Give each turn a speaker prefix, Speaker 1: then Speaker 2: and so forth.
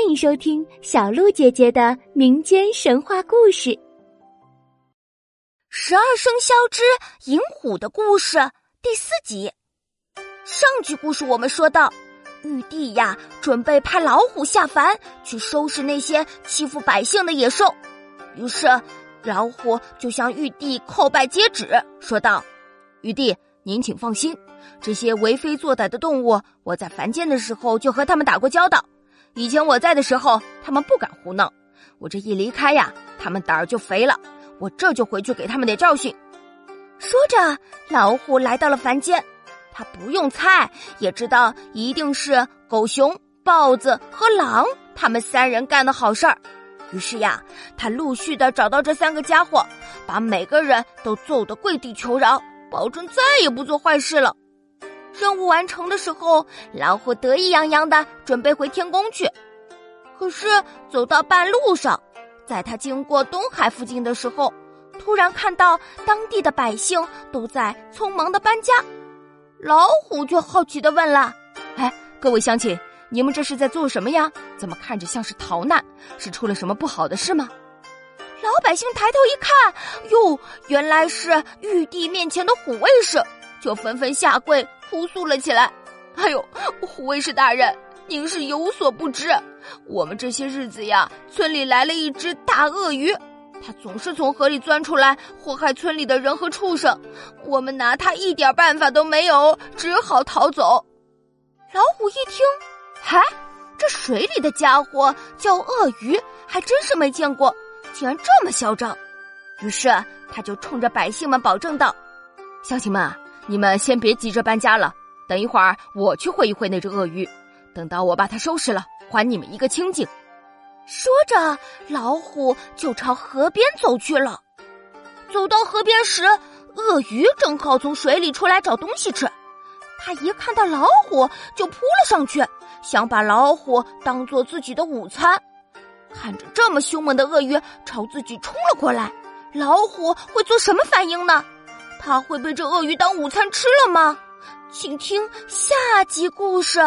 Speaker 1: 欢迎收听小鹿姐姐的民间神话故事《
Speaker 2: 十二生肖之银虎的故事》第四集。上集故事我们说到，玉帝呀准备派老虎下凡去收拾那些欺负百姓的野兽，于是老虎就向玉帝叩拜接旨，说道：“
Speaker 3: 玉帝，您请放心，这些为非作歹的动物，我在凡间的时候就和他们打过交道。”以前我在的时候，他们不敢胡闹。我这一离开呀，他们胆儿就肥了。我这就回去给他们点教训。
Speaker 2: 说着，老虎来到了凡间。他不用猜，也知道一定是狗熊、豹子和狼他们三人干的好事儿。于是呀，他陆续的找到这三个家伙，把每个人都揍得跪地求饶，保证再也不做坏事了。任务完成的时候，老虎得意洋洋的准备回天宫去。可是走到半路上，在他经过东海附近的时候，突然看到当地的百姓都在匆忙的搬家。老虎就好奇的问了：“
Speaker 3: 哎，各位乡亲，你们这是在做什么呀？怎么看着像是逃难？是出了什么不好的事吗？”
Speaker 2: 老百姓抬头一看，哟，原来是玉帝面前的虎卫士，就纷纷下跪。哭诉了起来：“
Speaker 4: 哎呦，护卫士大人，您是有所不知，我们这些日子呀，村里来了一只大鳄鱼，它总是从河里钻出来祸害村里的人和畜生，我们拿它一点办法都没有，只好逃走。”
Speaker 2: 老虎一听，嗨，这水里的家伙叫鳄鱼，还真是没见过，竟然这么嚣张。于是他就冲着百姓们保证道：“
Speaker 3: 乡亲们。”你们先别急着搬家了，等一会儿我去会一会那只鳄鱼，等到我把它收拾了，还你们一个清净。
Speaker 2: 说着，老虎就朝河边走去了。走到河边时，鳄鱼正好从水里出来找东西吃，他一看到老虎就扑了上去，想把老虎当做自己的午餐。看着这么凶猛的鳄鱼朝自己冲了过来，老虎会做什么反应呢？他会被这鳄鱼当午餐吃了吗？请听下集故事。